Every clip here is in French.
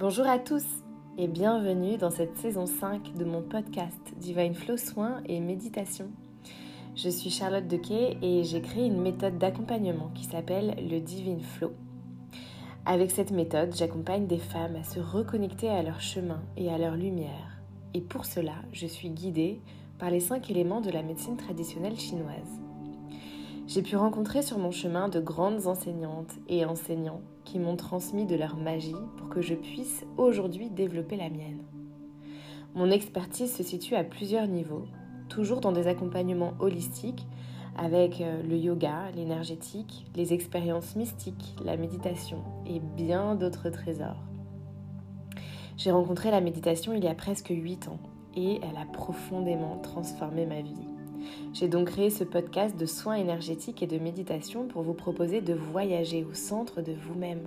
Bonjour à tous et bienvenue dans cette saison 5 de mon podcast Divine Flow Soins et Méditation. Je suis Charlotte Dequet et j'ai créé une méthode d'accompagnement qui s'appelle le Divine Flow. Avec cette méthode, j'accompagne des femmes à se reconnecter à leur chemin et à leur lumière. Et pour cela, je suis guidée par les cinq éléments de la médecine traditionnelle chinoise. J'ai pu rencontrer sur mon chemin de grandes enseignantes et enseignants qui m'ont transmis de leur magie pour que je puisse aujourd'hui développer la mienne. Mon expertise se situe à plusieurs niveaux, toujours dans des accompagnements holistiques avec euh, le yoga, l'énergétique, les expériences mystiques, la méditation et bien d'autres trésors. J'ai rencontré la méditation il y a presque 8 ans et elle a profondément transformé ma vie. J'ai donc créé ce podcast de soins énergétiques et de méditation pour vous proposer de voyager au centre de vous-même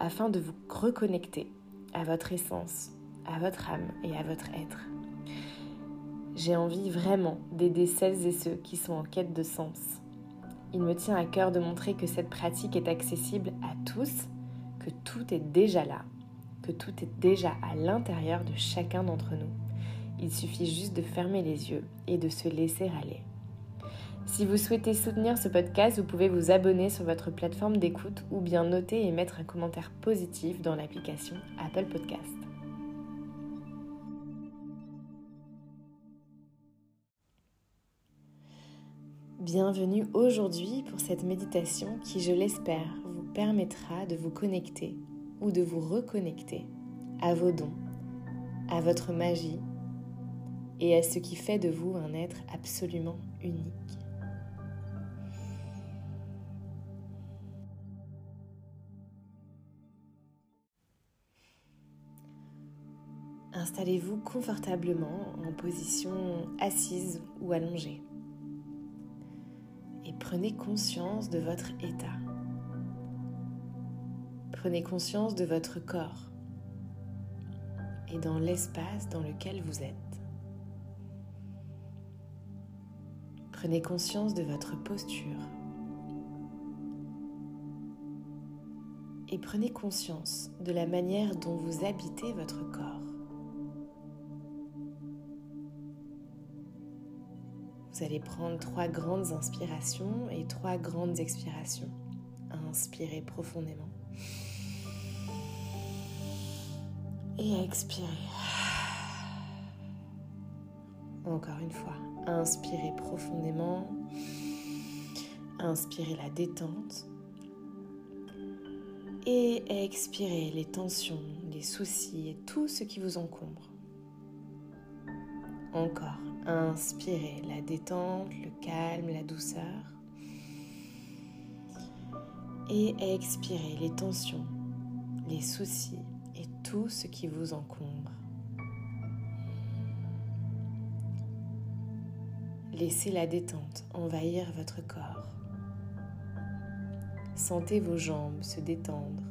afin de vous reconnecter à votre essence, à votre âme et à votre être. J'ai envie vraiment d'aider celles et ceux qui sont en quête de sens. Il me tient à cœur de montrer que cette pratique est accessible à tous, que tout est déjà là, que tout est déjà à l'intérieur de chacun d'entre nous. Il suffit juste de fermer les yeux et de se laisser aller. Si vous souhaitez soutenir ce podcast, vous pouvez vous abonner sur votre plateforme d'écoute ou bien noter et mettre un commentaire positif dans l'application Apple Podcast. Bienvenue aujourd'hui pour cette méditation qui, je l'espère, vous permettra de vous connecter ou de vous reconnecter à vos dons, à votre magie et à ce qui fait de vous un être absolument unique. Installez-vous confortablement en position assise ou allongée et prenez conscience de votre état. Prenez conscience de votre corps et dans l'espace dans lequel vous êtes. Prenez conscience de votre posture. Et prenez conscience de la manière dont vous habitez votre corps. Vous allez prendre trois grandes inspirations et trois grandes expirations. Inspirez profondément. Et expirez. Encore une fois, inspirez profondément. Inspirez la détente. Et expirez les tensions, les soucis et tout ce qui vous encombre. Encore, inspirez la détente, le calme, la douceur. Et expirez les tensions, les soucis et tout ce qui vous encombre. Laissez la détente envahir votre corps. Sentez vos jambes se détendre,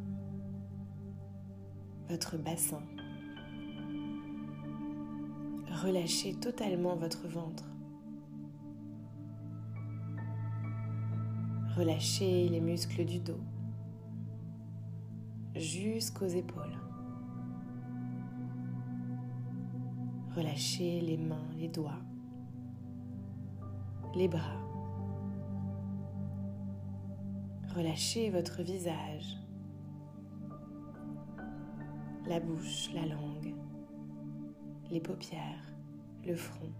votre bassin relâchez totalement votre ventre. Relâchez les muscles du dos jusqu'aux épaules. Relâchez les mains, les doigts, les bras. Relâchez votre visage, la bouche, la langue, les paupières le front.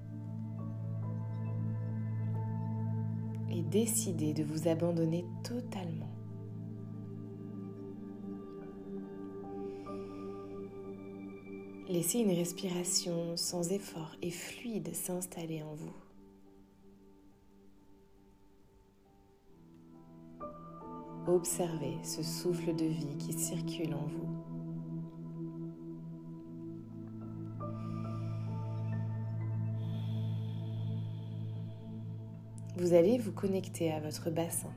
Et décidez de vous abandonner totalement. Laissez une respiration sans effort et fluide s'installer en vous. Observez ce souffle de vie qui circule en vous. vous allez vous connecter à votre bassin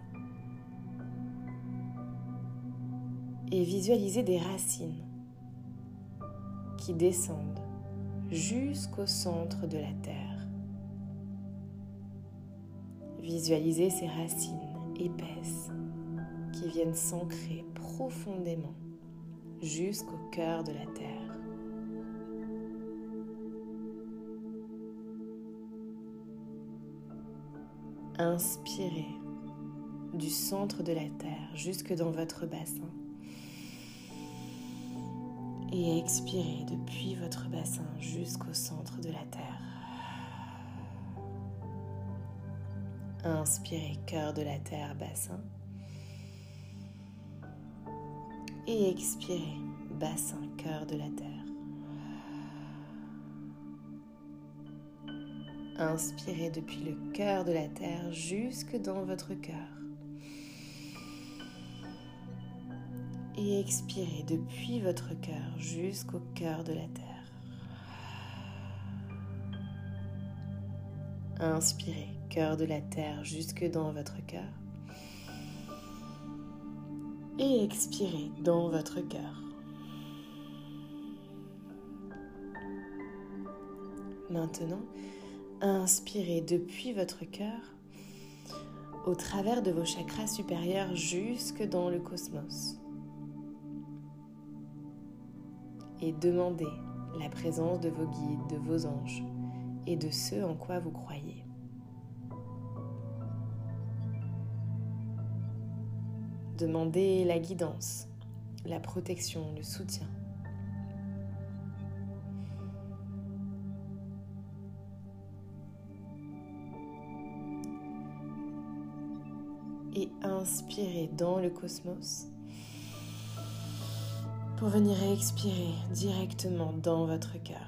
et visualiser des racines qui descendent jusqu'au centre de la terre. Visualisez ces racines épaisses qui viennent s'ancrer profondément jusqu'au cœur de la Terre. Inspirez du centre de la Terre jusque dans votre bassin. Et expirez depuis votre bassin jusqu'au centre de la Terre. Inspirez cœur de la Terre, bassin. Et expirez bassin, cœur de la Terre. Inspirez depuis le cœur de la Terre jusque dans votre cœur. Et expirez depuis votre cœur jusqu'au cœur de la Terre. Inspirez, cœur de la Terre jusque dans votre cœur. Et expirez dans votre cœur. Maintenant, Inspirez depuis votre cœur au travers de vos chakras supérieurs jusque dans le cosmos. Et demandez la présence de vos guides, de vos anges et de ceux en quoi vous croyez. Demandez la guidance, la protection, le soutien. et inspirez dans le cosmos pour venir expirer directement dans votre cœur.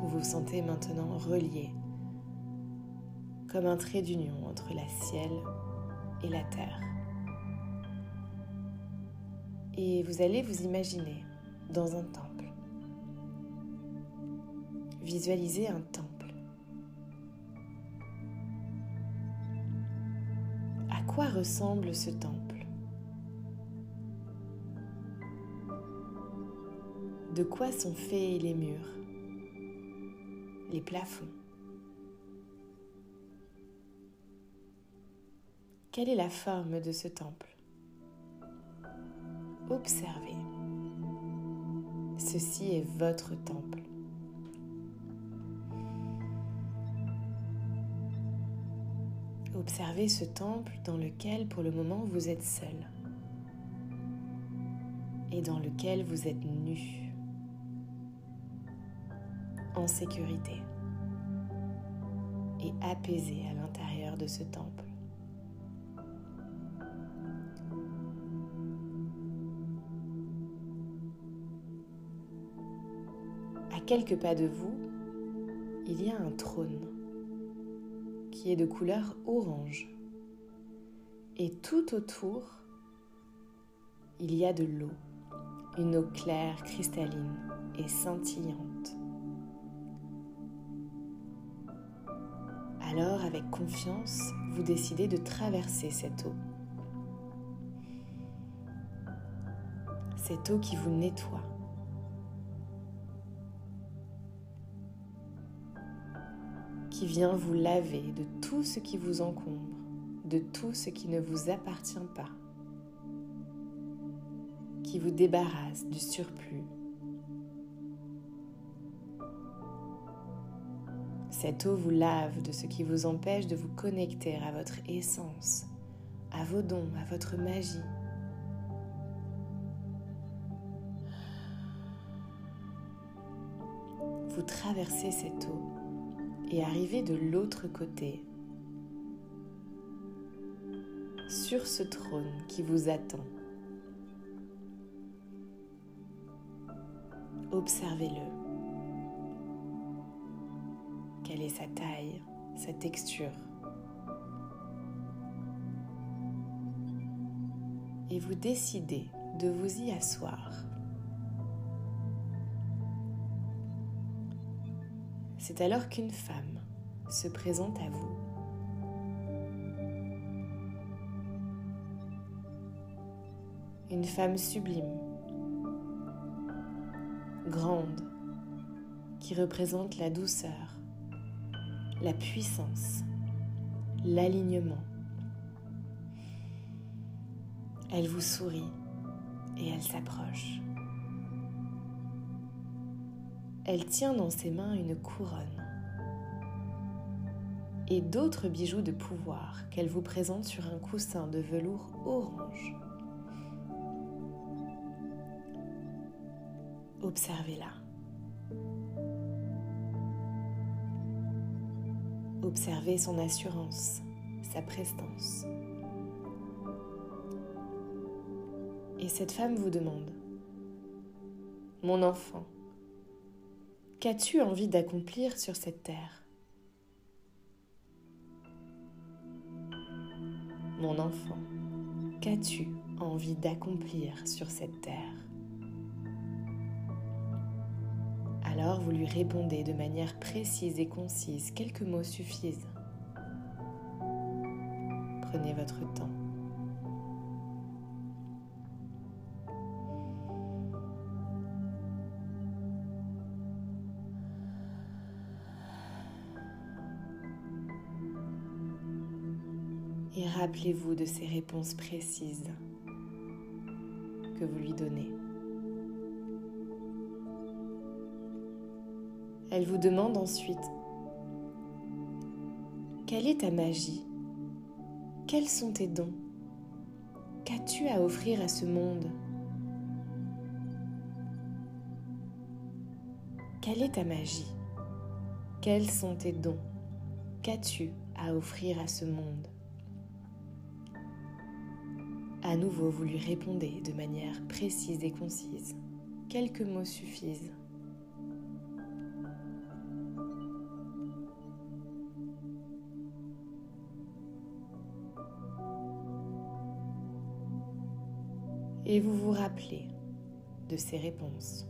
Vous vous sentez maintenant relié comme un trait d'union entre la ciel et la terre. Et vous allez vous imaginer dans un temple. Visualisez un temple quoi ressemble ce temple? De quoi sont faits les murs, les plafonds? Quelle est la forme de ce temple? Observez. Ceci est votre temple. Observez ce temple dans lequel pour le moment vous êtes seul et dans lequel vous êtes nu, en sécurité et apaisé à l'intérieur de ce temple. Quelques pas de vous, il y a un trône qui est de couleur orange. Et tout autour, il y a de l'eau, une eau claire, cristalline et scintillante. Alors, avec confiance, vous décidez de traverser cette eau. Cette eau qui vous nettoie, qui vient vous laver de tout ce qui vous encombre, de tout ce qui ne vous appartient pas, qui vous débarrasse du surplus. Cette eau vous lave de ce qui vous empêche de vous connecter à votre essence, à vos dons, à votre magie. Vous traversez cette eau et arriver de l'autre côté, sur ce trône qui vous attend. Observez-le. Quelle est sa taille, sa texture? Et vous décidez de vous y asseoir. C'est alors qu'une femme se présente à vous. Une femme sublime, grande, qui représente la douceur, la puissance, l'alignement. Elle vous sourit et elle s'approche. Elle tient dans ses mains une couronne et d'autres bijoux de pouvoir qu'elle vous présente sur un coussin de velours orange. Observez-la. Observez son assurance, sa prestance. Et cette femme vous demande, Mon enfant, qu'as-tu envie d'accomplir sur cette terre? Mon enfant, qu'as-tu envie d'accomplir sur cette terre? Alors vous lui répondez de manière précise et concise, quelques mots suffisent. Prenez votre temps. Et rappelez-vous de ces réponses précises que vous lui donnez. Elle vous demande ensuite, quelle est ta magie? Quels sont tes dons? Qu'as-tu à offrir à ce monde? Quelle est ta magie? Quels sont tes dons? Qu'as-tu à offrir à ce monde? À nouveau, vous lui répondez de manière précise et concise. Quelques mots suffisent. et vous vous rappelez de ces réponses.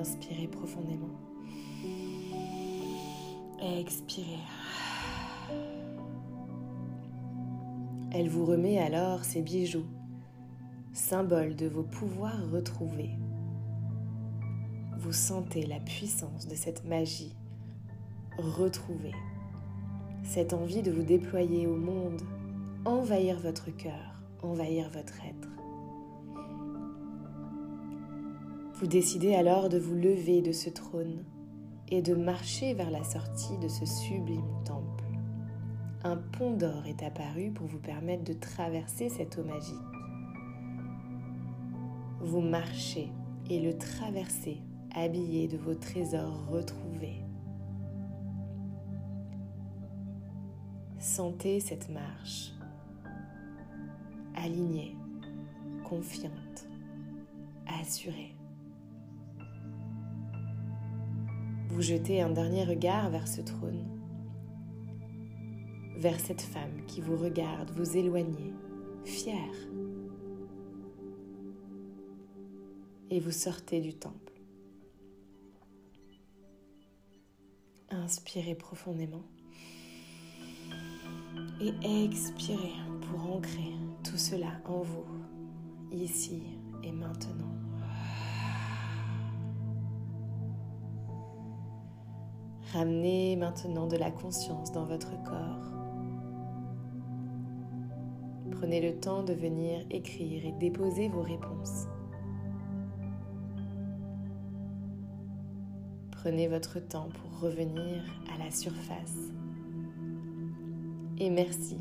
Inspirez profondément. Expirez. Elle vous remet alors ses bijoux, symbole de vos pouvoirs retrouvés. Vous sentez la puissance de cette magie retrouvée, cette envie de vous déployer au monde, envahir votre cœur, envahir votre être. Vous décidez alors de vous lever de ce trône et de marcher vers la sortie de ce sublime temple. Un pont d'or est apparu pour vous permettre de traverser cette eau magique. Vous marchez et le traversez, habillé de vos trésors retrouvés. Sentez cette marche, alignée, confiante, assurée. Vous jetez un dernier regard vers ce trône, vers cette femme qui vous regarde vous éloigner, fière. Et vous sortez du temple. Inspirez profondément et expirez pour ancrer tout cela en vous, ici et maintenant. Ramenez maintenant de la conscience dans votre corps. Prenez le temps de venir écrire et déposer vos réponses. Prenez votre temps pour revenir à la surface. Et merci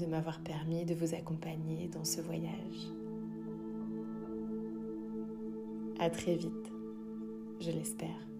de m'avoir permis de vous accompagner dans ce voyage. À très vite, je l'espère.